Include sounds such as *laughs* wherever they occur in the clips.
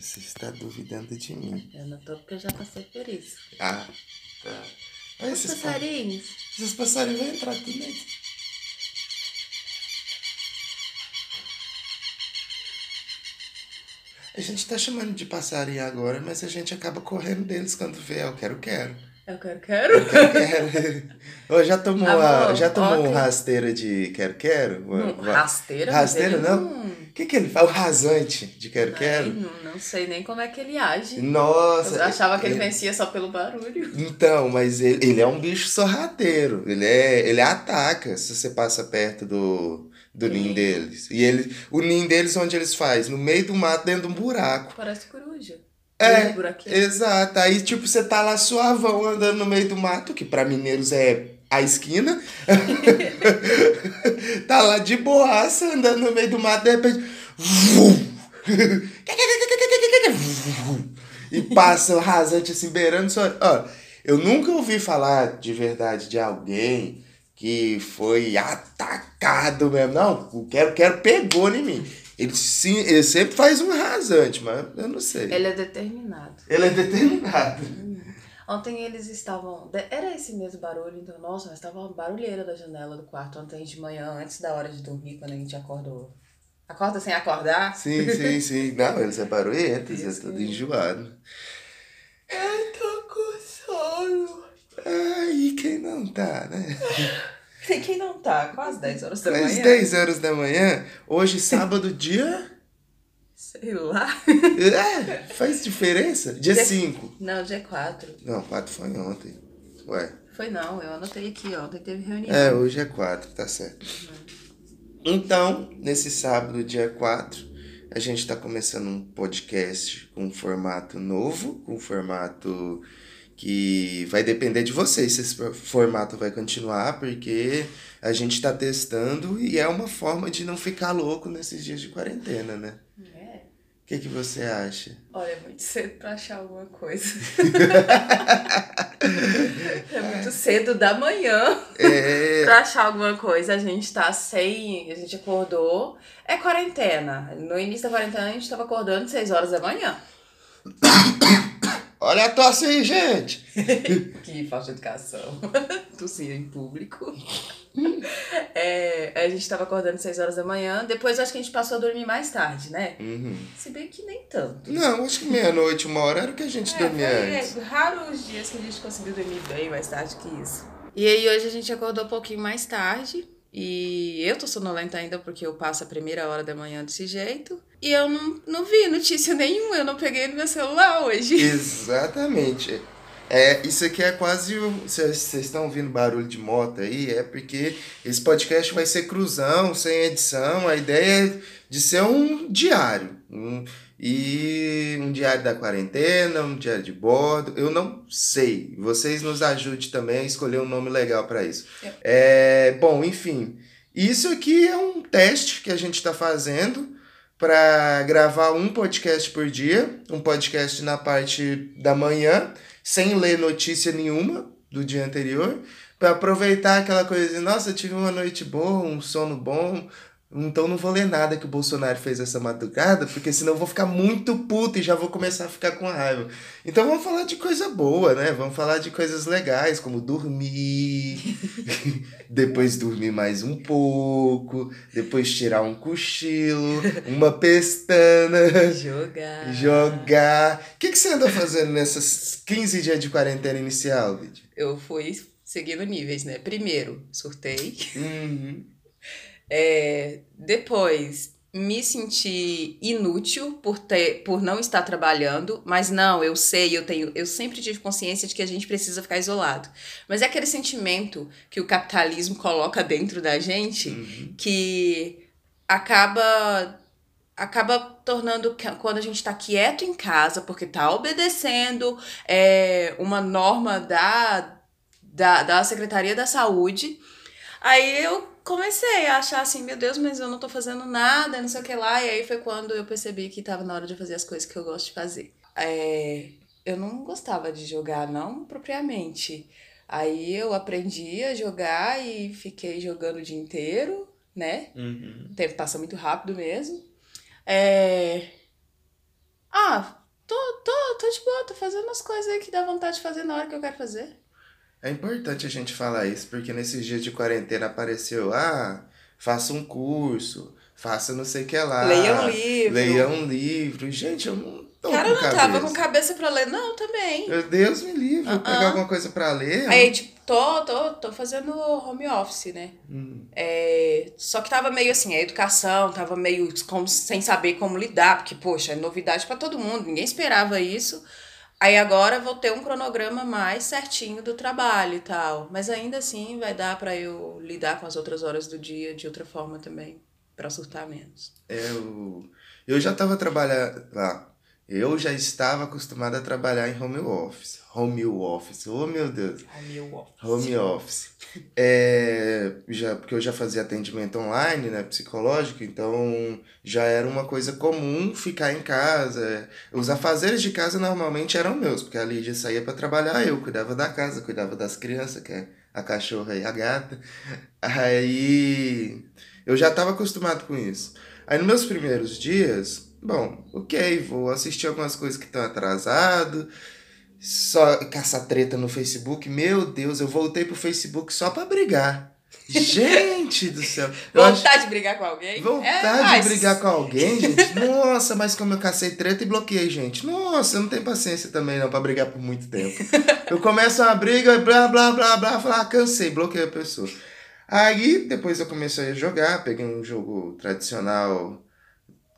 Você está duvidando de mim. Eu não tô porque eu já passei por isso. Ah, tá. Olha Os esses passarinhos. passarinhos. Esses passarinhos vão entrar tudo dentro. A gente tá chamando de passarinho agora, mas a gente acaba correndo deles quando vê. Eu quero, quero. Eu quero, quero. Eu quero, quero. *laughs* Já tomou, a, Amor, já tomou um ontem- rasteiro de quero, quero? Não, Va- rasteira? Rasteira, ele não? O que, que ele faz? O rasante de quero, Ai, quero? não, não sei nem como é que ele age. Nossa. Eu achava que ele ele- vencia só pelo barulho. Então, mas ele, ele é um bicho sorrateiro. Ele é, ele ataca se você passa perto do, do ninho Ninho. deles. E ele, o ninho deles onde eles faz? No meio do mato, dentro de um buraco. Parece coruja. É. Exato. Aí, tipo, você tá lá suavão andando no meio do mato, que pra mineiros é a esquina. *laughs* tá lá de boaça, andando no meio do mato, de repente. e passa o rasante assim, beirando só. Ó, eu nunca ouvi falar de verdade de alguém que foi atacado mesmo. Não, o quero, quero pegou em mim. Ele, sim, ele sempre faz um rasante, mas eu não sei. Ele é determinado. Ele é determinado. Ontem eles estavam. Era esse mesmo barulho, então, nossa, mas estava uma barulheira da janela do quarto ontem de manhã, antes da hora de dormir, quando a gente acordou. Acorda sem acordar? Sim, sim, sim. *laughs* Não, eles é barulhento, eles Deus é tudo me enjoado. Eu tô com sono. Ai, quem não tá, né? *laughs* Quem não tá, quase 10 horas da Às manhã. 10 horas da manhã, hoje sábado, dia. Sei lá. É, faz diferença? Dia Dia- 5. Não, dia 4. Não, 4 foi ontem. Ué. Foi não, eu anotei aqui, ó. Ontem teve reunião. É, hoje é 4, tá certo. Então, nesse sábado, dia 4, a gente tá começando um podcast com um formato novo, com um formato que vai depender de vocês se esse formato vai continuar, porque a gente tá testando e é uma forma de não ficar louco nesses dias de quarentena, né? É. O que, que você acha? Olha, é muito cedo pra achar alguma coisa. *laughs* é muito cedo da manhã É, pra achar alguma coisa. A gente tá sem. A gente acordou. É quarentena. No início da quarentena a gente tava acordando às 6 horas da manhã. Olha a tosse aí, gente! *laughs* Que falta de educação. *laughs* Tossir em público. É, a gente tava acordando às 6 horas da manhã. Depois acho que a gente passou a dormir mais tarde, né? Uhum. Se bem que nem tanto. Não, acho que meia-noite, uma hora era o que a gente É, dormia foi, antes. é, raros os dias que a gente conseguiu dormir bem mais tarde que isso. E aí hoje a gente acordou um pouquinho mais tarde. E eu tô sonolenta ainda porque eu passo a primeira hora da manhã desse jeito. E eu não, não vi notícia *laughs* nenhuma, eu não peguei no meu celular hoje. *laughs* Exatamente. É, isso aqui é quase. Vocês estão ouvindo barulho de moto aí? É porque esse podcast vai ser cruzão, sem edição. A ideia é de ser um diário. Um, e um diário da quarentena, um diário de bordo. Eu não sei. Vocês nos ajudem também a escolher um nome legal para isso. É, bom, enfim. Isso aqui é um teste que a gente está fazendo para gravar um podcast por dia, um podcast na parte da manhã, sem ler notícia nenhuma do dia anterior, para aproveitar aquela coisa de, nossa, tive uma noite boa, um sono bom, então não vou ler nada que o Bolsonaro fez essa madrugada, porque senão eu vou ficar muito puto e já vou começar a ficar com raiva. Então vamos falar de coisa boa, né? Vamos falar de coisas legais, como dormir, *laughs* depois dormir mais um pouco, depois tirar um cochilo, uma pestana, Jogar. jogar. O que, que você andou fazendo nessas 15 dias de quarentena inicial, Lídia? Eu fui seguindo níveis, né? Primeiro, surtei. Uhum. É, depois, me senti inútil por, ter, por não estar trabalhando, mas não, eu sei, eu tenho, eu sempre tive consciência de que a gente precisa ficar isolado. Mas é aquele sentimento que o capitalismo coloca dentro da gente Uhum. que acaba acaba tornando quando a gente está quieto em casa porque está obedecendo é, uma norma da, da, da Secretaria da Saúde aí eu comecei a achar assim meu Deus mas eu não tô fazendo nada não sei o que lá e aí foi quando eu percebi que estava na hora de fazer as coisas que eu gosto de fazer É, eu não gostava de jogar não propriamente aí eu aprendi a jogar e fiquei jogando o dia inteiro né Uhum. o tempo passa muito rápido mesmo. É... Ah, umas coisas aí que dá vontade de fazer na hora que eu quero fazer. É importante a gente falar isso, porque nesses dias de quarentena apareceu, ah, faça um curso, faça não sei o que lá. Leia um livro. Leia um livro. Gente, eu não tô Cara, eu não cabeça. tava com cabeça pra ler, não, também. Meu Deus me livre, vou Ah, pegar alguma coisa pra ler. Aí, tipo, tô, tô, tô fazendo home office, né? Hum. É, só que tava meio assim, a educação tava meio como, sem saber como lidar, porque, poxa, é novidade pra todo mundo, ninguém esperava isso. Aí agora vou ter um cronograma mais certinho do trabalho e tal. Mas ainda assim vai dar pra eu lidar com as outras horas do dia de outra forma também, pra surtar menos. Eu, eu já estava trabalhando lá. Eu já estava acostumado a trabalhar em home office. Home office. Oh, meu Deus. Home office. Home office. É, já, porque eu já fazia atendimento online, né, psicológico, então já era uma coisa comum ficar em casa. Os afazeres de casa normalmente eram meus, porque a Lídia saía para trabalhar, eu cuidava da casa, cuidava das crianças, que é a cachorra e a gata. Aí eu já estava acostumado com isso. Aí nos meus primeiros dias, bom, ok, vou assistir algumas coisas que estão atrasado, só caçar treta no Facebook. Meu Deus, eu voltei pro Facebook só pra brigar. Gente do céu. *laughs* Eu acho- Vontade de brigar com alguém? Vontade É, de mas- brigar com alguém, gente. Nossa, mas como eu cacei treta e bloqueei, gente. Nossa, eu não tenho paciência também não pra brigar por muito tempo. Eu começo uma briga, blá, blá, blá, blá, falar, ah, cansei, bloqueei a pessoa. Aí, depois eu comecei a jogar, peguei um jogo tradicional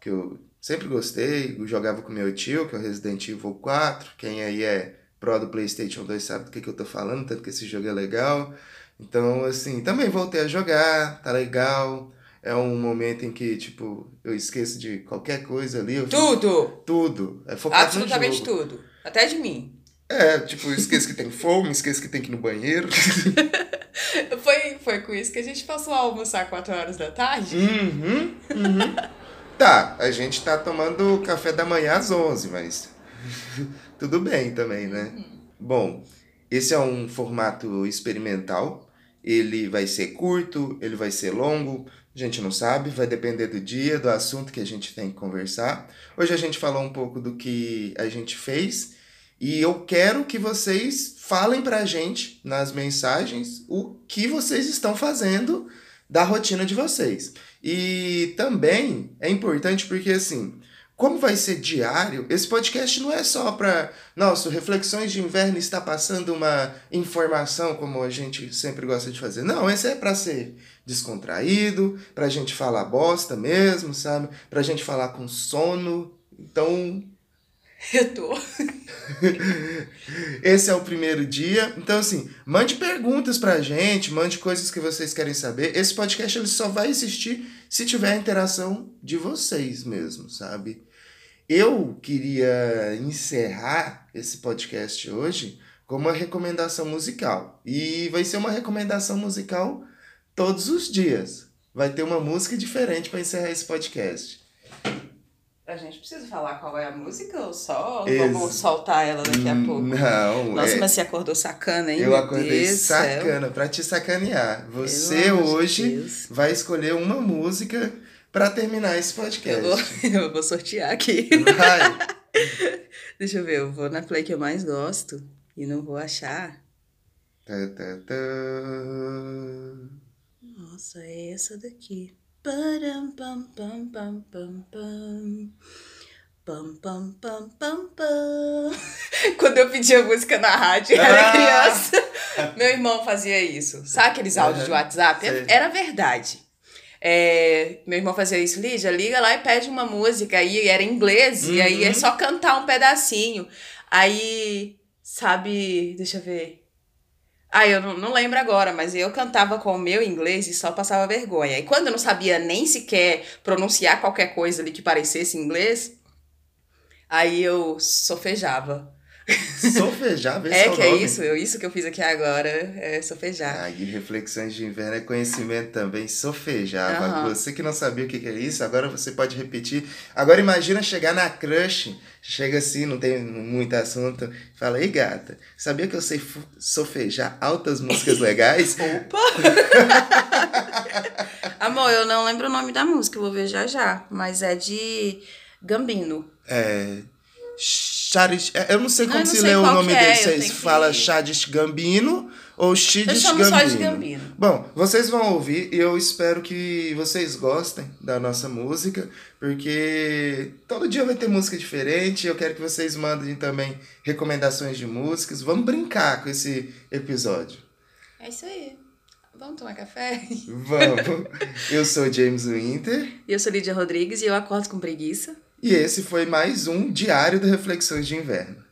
que eu sempre gostei, jogava com meu tio, que é o Resident Evil 4. Quem aí é pro do PlayStation 2 sabe do que, que eu tô falando, tanto que esse jogo é legal. Então, assim, também voltei a jogar, tá legal. É um momento em que, tipo, eu esqueço de qualquer coisa ali. Eu fico- Tudo! Tudo. É focado Absolutamente tudo. Até de mim. É, tipo, esqueço que tem fome, *laughs* esqueço que tem que ir no banheiro. *laughs* Foi, foi com isso que a gente passou a almoçar 4 horas da tarde? Uhum, uhum. Tá, a gente tá tomando café da manhã às 11, mas *laughs* tudo bem também, né? Bom, esse é um formato experimental. Ele vai ser curto, ele vai ser longo, a gente não sabe, vai depender do dia, do assunto que a gente tem que conversar. Hoje a gente falou um pouco do que a gente fez e eu quero que vocês falem pra gente nas mensagens o que vocês estão fazendo da rotina de vocês. E também é importante porque assim, como vai ser diário, esse podcast não é só para, nossa, Reflexões de Inverno está passando uma informação como a gente sempre gosta de fazer. Não, esse é para ser descontraído, pra gente falar bosta mesmo, sabe? Pra gente falar com sono. Então, *laughs* Eu tô. *laughs* esse é o primeiro dia. Então, assim, mande perguntas pra gente, mande coisas que vocês querem saber. Esse podcast ele só vai existir se tiver a interação de vocês mesmo, sabe? Eu queria encerrar esse podcast hoje com uma recomendação musical. E vai ser uma recomendação musical todos os dias. Vai ter uma música diferente para encerrar esse podcast. A gente precisa falar qual é a música ou só Ex- vamos soltar ela daqui a pouco? Não, Nossa, é- mas você acordou sacana, hein? Eu acordei Deus do céu. sacana pra te sacanear. Pelo Você de hoje Deus. vai escolher uma música pra terminar esse Eu podcast. vou, *laughs* eu vou sortear aqui. Vai. *laughs* Deixa eu ver, eu vou na play que eu mais gosto e não vou achar. Tá, tá, tá. Nossa, é essa daqui. Param, pam, pam, pam, pam, pam. Pam, pam, pam, pam, pam. *laughs* Quando eu pedia música na rádio, eu era Ah! criança. Meu irmão fazia isso. Sabe aqueles áudios de Aham, WhatsApp? sei. Era verdade. É, meu irmão fazia isso, Lídia, liga lá e pede uma música. Aí era em inglês, e aí é Uhum. só cantar um pedacinho. Aí, sabe, deixa eu ver. Ah, eu não, não lembro agora, mas eu cantava com o meu inglês e só passava vergonha. E quando eu não sabia nem sequer pronunciar qualquer coisa ali que parecesse inglês, aí eu sofejava. Sofejar, vê é que é nome. isso, eu, isso que eu fiz aqui agora, é sofejar. Aí, reflexões de inverno é conhecimento também, sofejar. Aham. Você que não sabia o que é isso, agora você pode repetir. Agora imagina chegar na crush, chega assim, não tem muito assunto, fala, ei gata, sabia que eu sei sofejar altas músicas *laughs* legais? Opa! *laughs* Amor, eu não lembro o nome da música, eu vou ver já já, mas é de Gambino. É. Charish, é, eu não sei como Eu não se lê o nome é, dele. eu Vocês falam Chadish Gambino ou Eu Chidish chamo Gambino? só de Gambino. Bom, vocês vão ouvir e eu espero que vocês gostem da nossa música, porque todo dia vai ter música diferente. Eu quero que vocês mandem também recomendações de músicas. Vamos brincar com esse episódio. É isso aí. Vamos tomar café? Vamos! eu sou James Winter E eu sou Lídia Rodrigues e eu acordo com preguiça. E esse foi mais um Diário da Reflexões de Inverno.